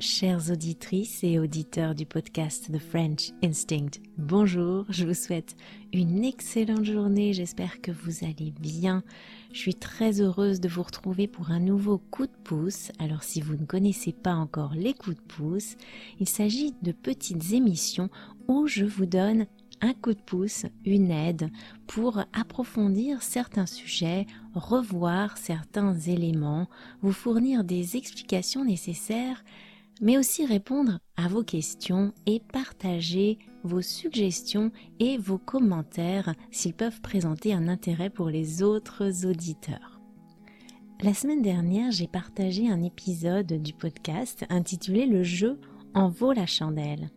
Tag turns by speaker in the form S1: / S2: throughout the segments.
S1: Chères auditrices et auditeurs du podcast The French Instinct, bonjour, je vous souhaite une excellente journée, j'espère que vous allez bien. Je suis très heureuse de vous retrouver pour un nouveau coup de pouce. Alors si vous ne connaissez pas encore les coups de pouce, il s'agit de petites émissions où je vous donne un coup de pouce, une aide pour approfondir certains sujets, revoir certains éléments, vous fournir des explications nécessaires mais aussi répondre à vos questions et partager vos suggestions et vos commentaires s'ils peuvent présenter un intérêt pour les autres auditeurs. La semaine dernière, j'ai partagé un épisode du podcast intitulé Le jeu en vaut la chandelle.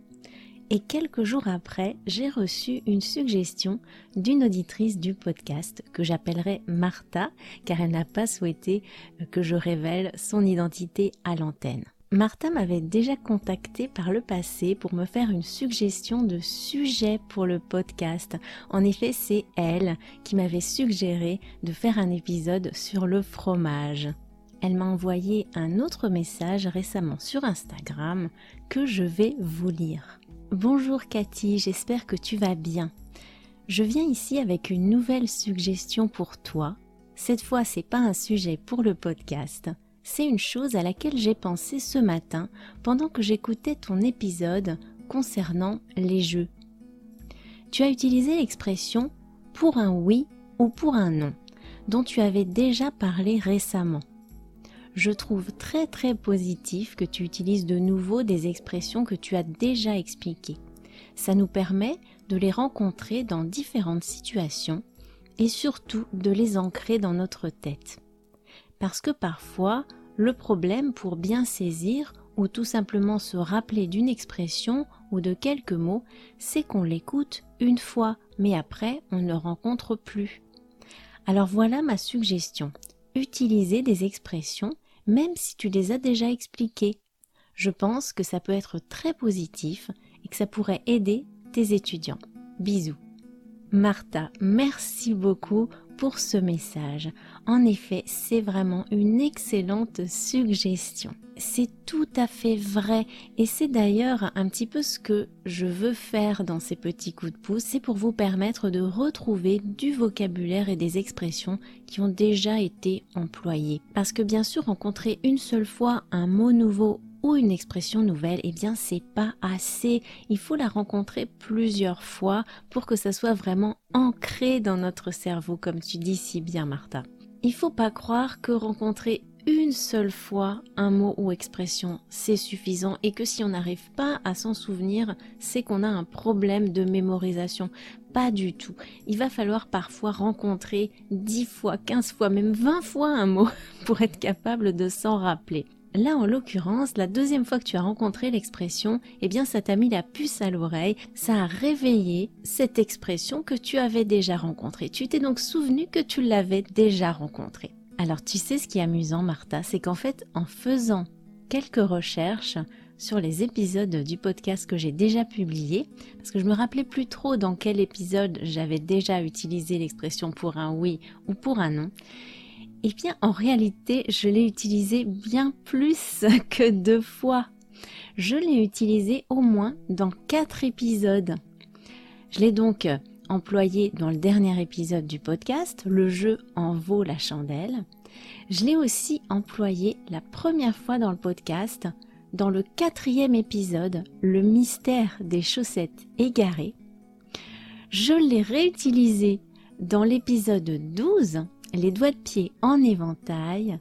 S1: Et quelques jours après, j'ai reçu une suggestion d'une auditrice du podcast que j'appellerai Martha, car elle n'a pas souhaité que je révèle son identité à l'antenne. Martha m'avait déjà contacté par le passé pour me faire une suggestion de sujet pour le podcast. En effet, c'est elle qui m'avait suggéré de faire un épisode sur le fromage. Elle m'a envoyé un autre message récemment sur Instagram que je vais vous lire. Bonjour Cathy, j'espère que tu vas bien. Je viens ici avec une nouvelle suggestion pour toi. Cette fois, c'est pas un sujet pour le podcast, c'est une chose à laquelle j'ai pensé ce matin pendant que j'écoutais ton épisode concernant les jeux. Tu as utilisé l'expression pour un oui ou pour un non, dont tu avais déjà parlé récemment. Je trouve très très positif que tu utilises de nouveau des expressions que tu as déjà expliquées. Ça nous permet de les rencontrer dans différentes situations et surtout de les ancrer dans notre tête. Parce que parfois, le problème pour bien saisir ou tout simplement se rappeler d'une expression ou de quelques mots, c'est qu'on l'écoute une fois, mais après on ne rencontre plus. Alors voilà ma suggestion. Utiliser des expressions même si tu les as déjà expliquées. Je pense que ça peut être très positif et que ça pourrait aider tes étudiants. Bisous. Martha, merci beaucoup pour ce message. En effet, c'est vraiment une excellente suggestion. C'est tout à fait vrai et c'est d'ailleurs un petit peu ce que je veux faire dans ces petits coups de pouce, c'est pour vous permettre de retrouver du vocabulaire et des expressions qui ont déjà été employées. Parce que bien sûr, rencontrer une seule fois un mot nouveau ou une expression nouvelle, eh bien c'est pas assez. Il faut la rencontrer plusieurs fois pour que ça soit vraiment ancré dans notre cerveau, comme tu dis si bien Martha. Il faut pas croire que rencontrer une seule fois un mot ou expression, c'est suffisant et que si on n'arrive pas à s'en souvenir, c'est qu'on a un problème de mémorisation. Pas du tout. Il va falloir parfois rencontrer 10 fois, 15 fois, même 20 fois un mot pour être capable de s'en rappeler. Là, en l'occurrence, la deuxième fois que tu as rencontré l'expression, eh bien, ça t'a mis la puce à l'oreille, ça a réveillé cette expression que tu avais déjà rencontrée. Tu t'es donc souvenu que tu l'avais déjà rencontrée. Alors, tu sais ce qui est amusant, Martha, c'est qu'en fait, en faisant quelques recherches sur les épisodes du podcast que j'ai déjà publié, parce que je me rappelais plus trop dans quel épisode j'avais déjà utilisé l'expression pour un oui ou pour un non, eh bien, en réalité, je l'ai utilisé bien plus que deux fois. Je l'ai utilisé au moins dans quatre épisodes. Je l'ai donc employé dans le dernier épisode du podcast, Le jeu en vaut la chandelle. Je l'ai aussi employé la première fois dans le podcast, dans le quatrième épisode, Le mystère des chaussettes égarées. Je l'ai réutilisé dans l'épisode 12, les doigts de pied en éventail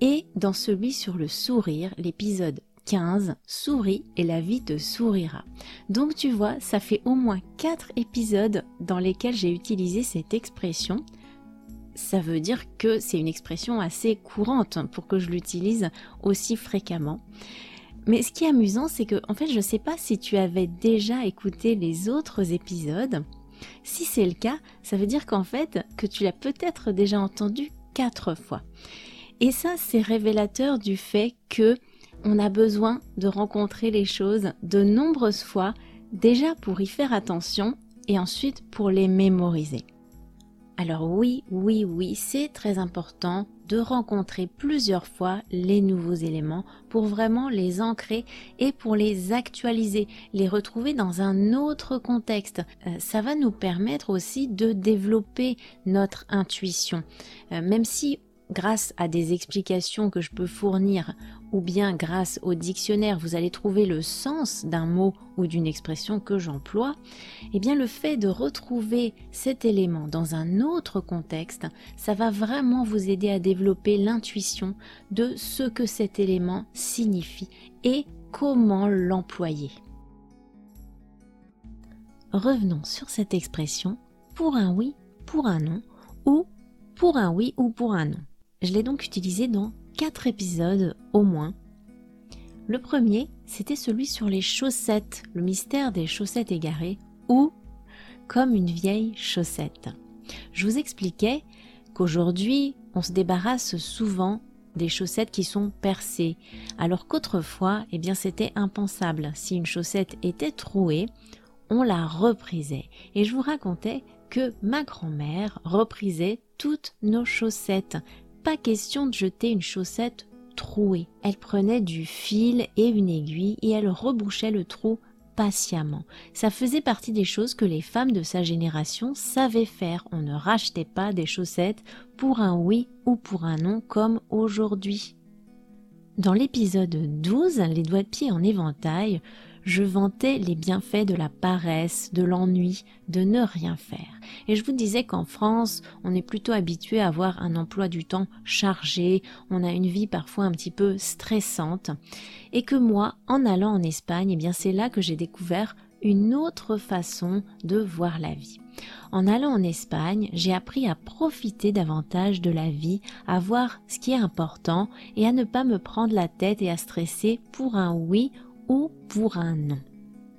S1: et dans celui sur le sourire, l'épisode 15, souris et la vie te sourira. Donc tu vois, ça fait au moins 4 épisodes dans lesquels j'ai utilisé cette expression. Ça veut dire que c'est une expression assez courante pour que je l'utilise aussi fréquemment. Mais ce qui est amusant, c'est que, en fait, je ne sais pas si tu avais déjà écouté les autres épisodes. Si c'est le cas, ça veut dire qu'en fait, que tu l'as peut-être déjà entendu quatre fois. Et ça, c'est révélateur du fait que on a besoin de rencontrer les choses de nombreuses fois, déjà pour y faire attention et ensuite pour les mémoriser. Alors oui, oui, oui, c'est très important de rencontrer plusieurs fois les nouveaux éléments pour vraiment les ancrer et pour les actualiser, les retrouver dans un autre contexte. Euh, ça va nous permettre aussi de développer notre intuition. Euh, même si grâce à des explications que je peux fournir ou bien grâce au dictionnaire vous allez trouver le sens d'un mot ou d'une expression que j'emploie, eh bien le fait de retrouver cet élément dans un autre contexte, ça va vraiment vous aider à développer l'intuition de ce que cet élément signifie et comment l'employer. Revenons sur cette expression pour un oui, pour un non ou pour un oui ou pour un non. Je l'ai donc utilisé dans quatre épisodes au moins. Le premier, c'était celui sur les chaussettes, le mystère des chaussettes égarées, ou comme une vieille chaussette. Je vous expliquais qu'aujourd'hui, on se débarrasse souvent des chaussettes qui sont percées, alors qu'autrefois, eh bien, c'était impensable. Si une chaussette était trouée, on la reprisait. Et je vous racontais que ma grand-mère reprisait toutes nos chaussettes pas question de jeter une chaussette trouée. Elle prenait du fil et une aiguille et elle rebouchait le trou patiemment. Ça faisait partie des choses que les femmes de sa génération savaient faire. On ne rachetait pas des chaussettes pour un oui ou pour un non comme aujourd'hui. Dans l'épisode 12, les doigts de pied en éventail, je vantais les bienfaits de la paresse, de l'ennui, de ne rien faire. Et je vous disais qu'en France, on est plutôt habitué à avoir un emploi du temps chargé, on a une vie parfois un petit peu stressante, et que moi, en allant en Espagne, eh bien c'est là que j'ai découvert une autre façon de voir la vie. En allant en Espagne, j'ai appris à profiter davantage de la vie, à voir ce qui est important et à ne pas me prendre la tête et à stresser pour un oui ou pour un non.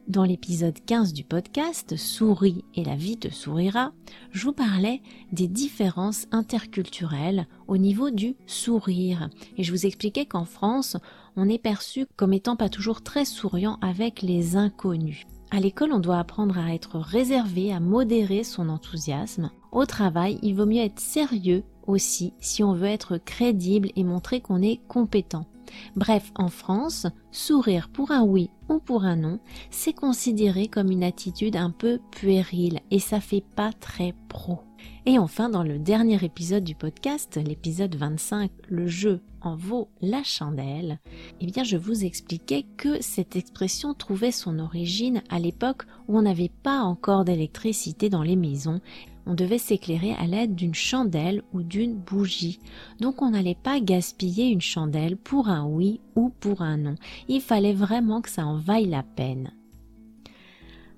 S1: Dans l'épisode 15 du podcast Souris et la vie te sourira, je vous parlais des différences interculturelles au niveau du sourire. Et je vous expliquais qu'en France, on est perçu comme étant pas toujours très souriant avec les inconnus. À l'école, on doit apprendre à être réservé, à modérer son enthousiasme. Au travail, il vaut mieux être sérieux aussi si on veut être crédible et montrer qu'on est compétent. Bref, en France, sourire pour un oui ou pour un non, c'est considéré comme une attitude un peu puérile et ça fait pas très pro. Et enfin, dans le dernier épisode du podcast, l'épisode 25, le jeu en vaut la chandelle, eh bien je vous expliquais que cette expression trouvait son origine à l'époque où on n'avait pas encore d'électricité dans les maisons on devait s'éclairer à l'aide d'une chandelle ou d'une bougie. Donc on n'allait pas gaspiller une chandelle pour un oui ou pour un non. Il fallait vraiment que ça en vaille la peine.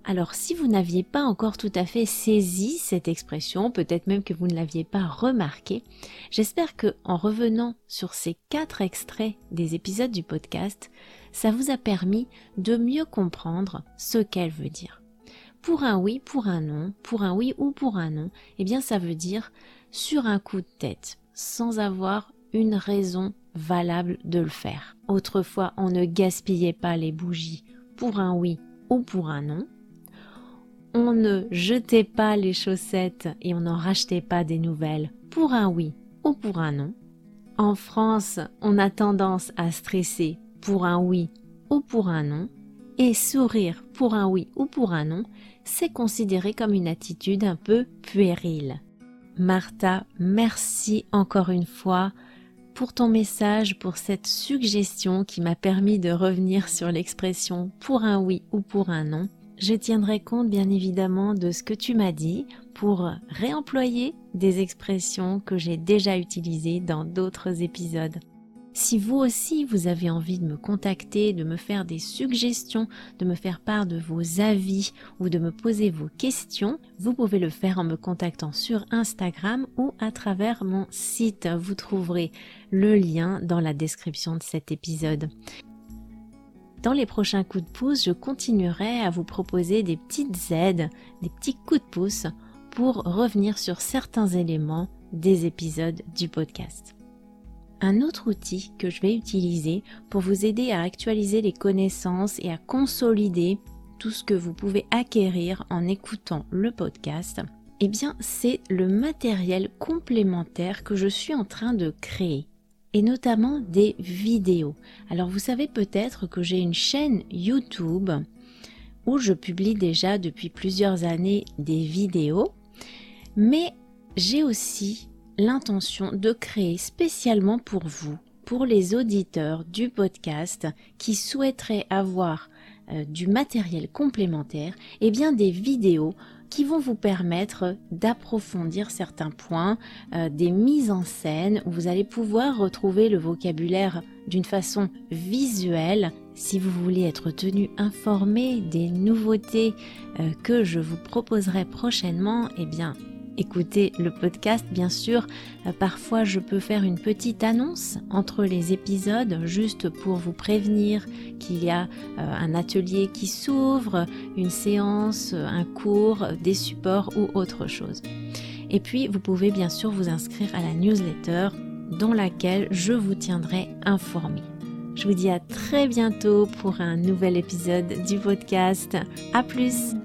S1: Alors si vous n'aviez pas encore tout à fait saisi cette expression, peut-être même que vous ne l'aviez pas remarqué, j'espère que en revenant sur ces quatre extraits des épisodes du podcast, ça vous a permis de mieux comprendre ce qu'elle veut dire pour un oui, pour un non, pour un oui ou pour un non, eh bien ça veut dire sur un coup de tête, sans avoir une raison valable de le faire. Autrefois, on ne gaspillait pas les bougies pour un oui ou pour un non. On ne jetait pas les chaussettes et on n'en rachetait pas des nouvelles pour un oui ou pour un non. En France, on a tendance à stresser pour un oui ou pour un non et sourire pour un oui ou pour un non, c'est considéré comme une attitude un peu puérile. Martha, merci encore une fois pour ton message, pour cette suggestion qui m'a permis de revenir sur l'expression pour un oui ou pour un non. Je tiendrai compte bien évidemment de ce que tu m'as dit pour réemployer des expressions que j'ai déjà utilisées dans d'autres épisodes. Si vous aussi vous avez envie de me contacter, de me faire des suggestions, de me faire part de vos avis ou de me poser vos questions, vous pouvez le faire en me contactant sur Instagram ou à travers mon site. Vous trouverez le lien dans la description de cet épisode. Dans les prochains coups de pouce, je continuerai à vous proposer des petites aides, des petits coups de pouce pour revenir sur certains éléments des épisodes du podcast. Un autre outil que je vais utiliser pour vous aider à actualiser les connaissances et à consolider tout ce que vous pouvez acquérir en écoutant le podcast, eh bien, c'est le matériel complémentaire que je suis en train de créer et notamment des vidéos. Alors vous savez peut-être que j'ai une chaîne YouTube où je publie déjà depuis plusieurs années des vidéos, mais j'ai aussi l'intention de créer spécialement pour vous, pour les auditeurs du podcast qui souhaiteraient avoir euh, du matériel complémentaire, et eh bien des vidéos qui vont vous permettre d'approfondir certains points, euh, des mises en scène où vous allez pouvoir retrouver le vocabulaire d'une façon visuelle. Si vous voulez être tenu informé des nouveautés euh, que je vous proposerai prochainement, eh bien écoutez le podcast, bien sûr. Euh, parfois, je peux faire une petite annonce entre les épisodes, juste pour vous prévenir qu'il y a euh, un atelier qui s'ouvre, une séance, un cours, des supports ou autre chose. Et puis, vous pouvez bien sûr vous inscrire à la newsletter dans laquelle je vous tiendrai informé. Je vous dis à très bientôt pour un nouvel épisode du podcast. À plus!